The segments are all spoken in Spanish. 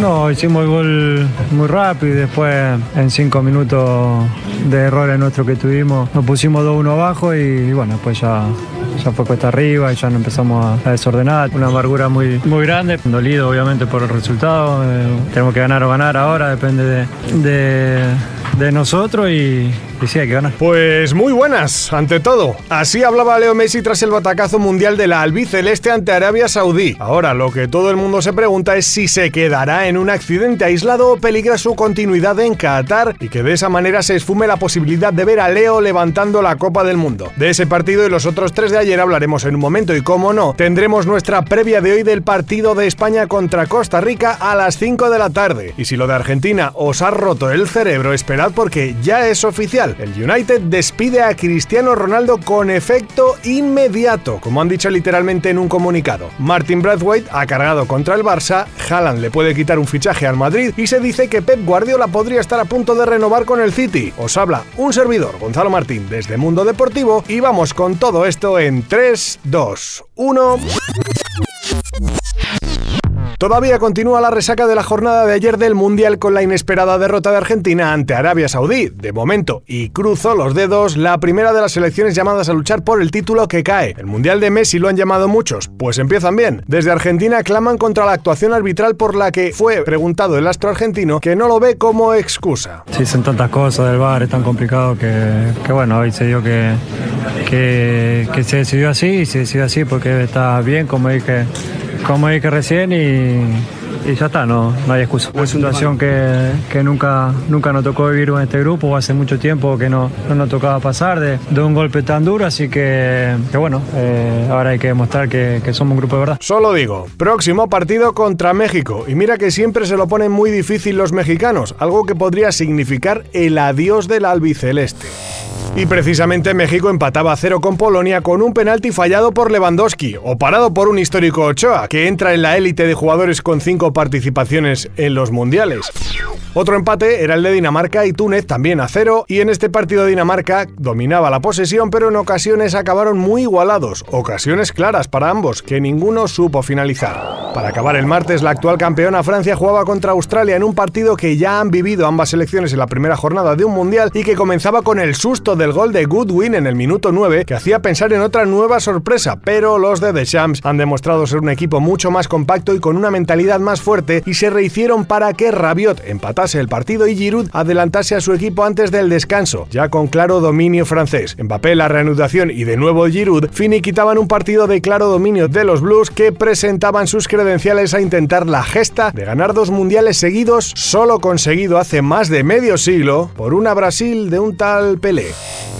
No, hicimos el gol muy rápido y después en cinco minutos de errores nuestros que tuvimos nos pusimos 2-1 abajo y, bueno, pues ya, ya fue cuesta arriba y ya nos empezamos a, desordenar. Una amargura muy, muy grande, dolido obviamente por el resultado. Eh, tenemos que ganar o ganar ahora, depende de, de, de nosotros y, y hay que ganar. Pues muy buenas, ante todo. Así hablaba Leo Messi tras el batacazo mundial de la albiceleste ante Arabia Saudí. Ahora, lo que todo el mundo se pregunta es si se quedará en un accidente aislado o peligra su continuidad en Qatar y que de esa manera se esfume la posibilidad de ver a Leo levantando la Copa del Mundo. De ese partido y los otros tres de ayer hablaremos en un momento y como no, tendremos nuestra previa de hoy del partido de España contra Costa Rica a las 5 de la tarde. Y si lo de Argentina os ha roto el cerebro, esperad porque ya es oficial. El United despide a Cristiano Ronaldo con efecto inmediato, como han dicho literalmente en un comunicado. Martin Brathwaite ha cargado contra el Barça, Haaland le puede quitar un fichaje al Madrid y se dice que Pep Guardiola podría estar a punto de renovar con el City. Os habla un servidor, Gonzalo Martín, desde Mundo Deportivo y vamos con todo esto en 3, 2, 1. Todavía continúa la resaca de la jornada de ayer del Mundial con la inesperada derrota de Argentina ante Arabia Saudí. De momento, y cruzo los dedos, la primera de las selecciones llamadas a luchar por el título que cae. El Mundial de Messi lo han llamado muchos, pues empiezan bien. Desde Argentina claman contra la actuación arbitral por la que fue preguntado el astro argentino que no lo ve como excusa. Sí, son tantas cosas del bar, es tan complicado que, bueno, hoy se dio que, que se decidió así y se decidió así porque está bien, como dije como dije recién y, y ya está, no, no hay excusa. Una situación que, que, nunca, nunca nos tocó vivir en este grupo, hace mucho tiempo que no, no nos tocaba pasar de, de, un golpe tan duro, así que, que bueno, eh, ahora hay que demostrar que, que, somos un grupo de verdad. Solo digo, próximo partido contra México, y mira que siempre se lo ponen muy difícil los mexicanos, algo que podría significar el adiós del albiceleste. Y precisamente México empataba a cero con Polonia con un penalti fallado por Lewandowski o parado por un histórico Ochoa, que entra en la élite de jugadores con cinco participaciones en los mundiales. Otro empate era el de Dinamarca y Túnez también a cero, y en este partido Dinamarca dominaba la posesión, pero en ocasiones acabaron muy igualados, ocasiones claras para ambos, que ninguno supo finalizar. Para acabar el martes, la actual campeona Francia jugaba contra Australia en un partido que ya han vivido ambas selecciones en la primera jornada de un mundial y que comenzaba con el susto del gol de Goodwin en el minuto 9, que hacía pensar en otra nueva sorpresa, pero los de Deschamps han demostrado ser un equipo mucho más compacto y con una mentalidad más fuerte y se rehicieron para que Rabiot empatase el partido y Giroud adelantase a su equipo antes del descanso, ya con claro dominio francés. Mbappé, la reanudación y de nuevo Giroud finiquitaban un partido de claro dominio de los Blues que presentaban sus credenciales a intentar la gesta de ganar dos mundiales seguidos, solo conseguido hace más de medio siglo por una Brasil de un tal Pelé.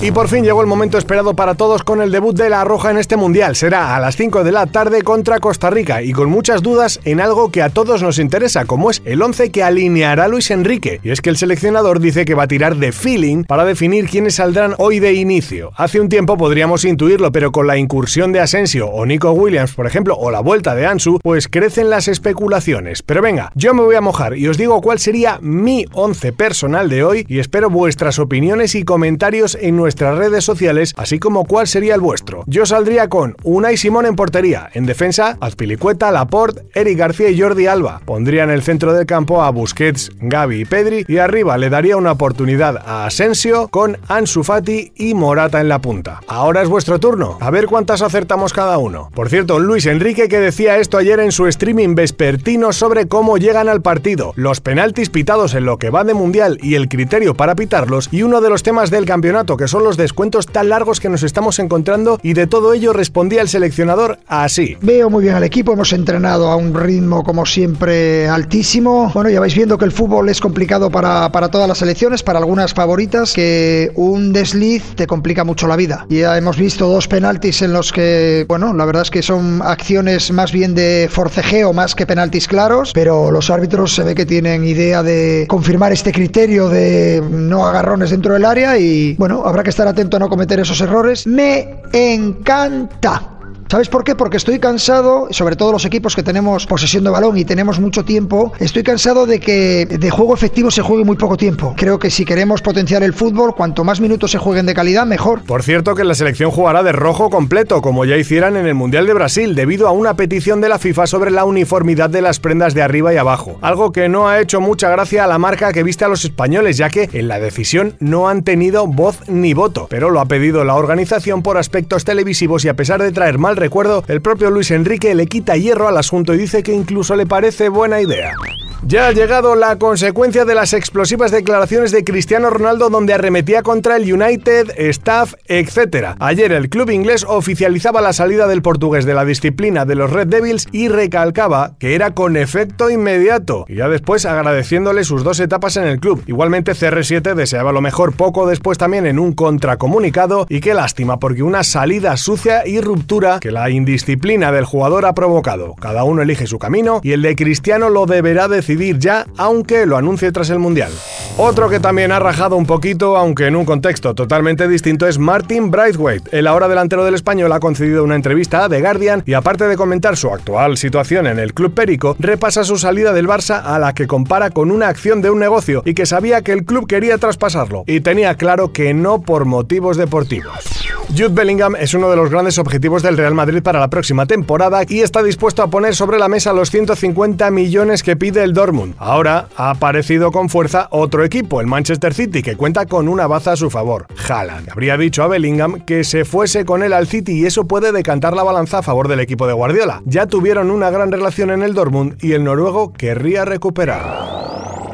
Y por fin llegó el momento esperado para todos con el debut de La Roja en este mundial. Será a las 5 de la tarde contra Costa Rica y con muchas dudas en algo que a todos nos interesa, como es el 11 que alineará Luis Enrique. Y es que el seleccionador dice que va a tirar de feeling para definir quiénes saldrán hoy de inicio. Hace un tiempo podríamos intuirlo, pero con la incursión de Asensio o Nico Williams, por ejemplo, o la vuelta de Ansu, pues crecen las especulaciones. Pero venga, yo me voy a mojar y os digo cuál sería mi 11 personal de hoy y espero vuestras opiniones y comentarios en nuestras redes sociales, así como cuál sería el vuestro. Yo saldría con Unai Simón en portería, en defensa, Azpilicueta, Laporte, Eric García y Jordi Alba. Pondría en el centro del campo a Busquets, Gaby y Pedri y arriba le daría una oportunidad a Asensio con Ansu Fati y Morata en la punta. Ahora es vuestro turno, a ver cuántas acertamos cada uno. Por cierto, Luis Enrique que decía esto ayer en su streaming vespertino sobre cómo llegan al partido, los penaltis pitados en lo que va de mundial y el criterio para pitarlos y uno de los temas del campeonato que son los descuentos tan largos que nos estamos encontrando y de todo ello respondía el seleccionador así. Veo muy bien al equipo, hemos entrenado a un ritmo como siempre altísimo. Bueno, ya vais viendo que el fútbol es complicado para, para todas las selecciones, para algunas favoritas, que un desliz te complica mucho la vida. Ya hemos visto dos penaltis en los que, bueno, la verdad es que son acciones más bien de forcejeo más que penaltis claros, pero los árbitros se ve que tienen idea de confirmar este criterio de no agarrones dentro del área y, bueno, habrá que estar atento a no cometer esos errores. Me encanta ¿Sabes por qué? Porque estoy cansado, sobre todo los equipos que tenemos posesión de balón y tenemos mucho tiempo, estoy cansado de que de juego efectivo se juegue muy poco tiempo. Creo que si queremos potenciar el fútbol, cuanto más minutos se jueguen de calidad, mejor. Por cierto que la selección jugará de rojo completo, como ya hicieran en el Mundial de Brasil, debido a una petición de la FIFA sobre la uniformidad de las prendas de arriba y abajo. Algo que no ha hecho mucha gracia a la marca que viste a los españoles, ya que en la decisión no han tenido voz ni voto, pero lo ha pedido la organización por aspectos televisivos y a pesar de traer mal recuerdo, el propio Luis Enrique le quita hierro al asunto y dice que incluso le parece buena idea. Ya ha llegado la consecuencia de las explosivas declaraciones de Cristiano Ronaldo donde arremetía contra el United, staff, etc. Ayer el club inglés oficializaba la salida del portugués de la disciplina de los Red Devils y recalcaba que era con efecto inmediato, y ya después agradeciéndole sus dos etapas en el club. Igualmente CR7 deseaba lo mejor poco después también en un contracomunicado y qué lástima porque una salida sucia y ruptura que la indisciplina del jugador ha provocado. Cada uno elige su camino y el de Cristiano lo deberá decidir ya, aunque lo anuncie tras el Mundial. Otro que también ha rajado un poquito, aunque en un contexto totalmente distinto, es Martin Braithwaite. El ahora delantero del español ha concedido una entrevista a The Guardian y aparte de comentar su actual situación en el club Perico, repasa su salida del Barça a la que compara con una acción de un negocio y que sabía que el club quería traspasarlo y tenía claro que no por motivos deportivos. Jude Bellingham es uno de los grandes objetivos del Real Madrid para la próxima temporada y está dispuesto a poner sobre la mesa los 150 millones que pide Dortmund. Ahora ha aparecido con fuerza otro equipo, el Manchester City, que cuenta con una baza a su favor, Haaland. Habría dicho a Bellingham que se fuese con él al City y eso puede decantar la balanza a favor del equipo de Guardiola. Ya tuvieron una gran relación en el Dortmund y el noruego querría recuperar.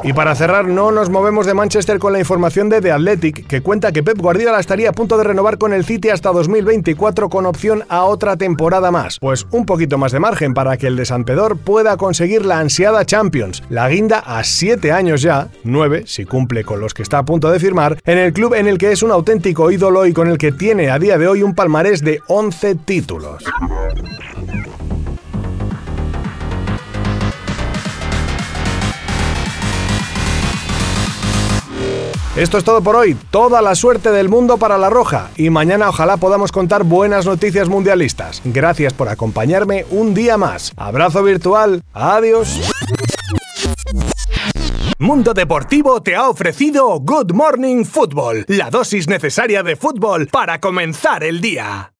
Y para cerrar, no nos movemos de Manchester con la información de The Athletic, que cuenta que Pep Guardiola estaría a punto de renovar con el City hasta 2024 con opción a otra temporada más. Pues un poquito más de margen para que el de San Pedor pueda conseguir la ansiada Champions, la guinda a 7 años ya, 9 si cumple con los que está a punto de firmar, en el club en el que es un auténtico ídolo y con el que tiene a día de hoy un palmarés de 11 títulos. Esto es todo por hoy, toda la suerte del mundo para la Roja y mañana ojalá podamos contar buenas noticias mundialistas. Gracias por acompañarme un día más. Abrazo virtual, adiós. Mundo Deportivo te ha ofrecido Good Morning Football, la dosis necesaria de fútbol para comenzar el día.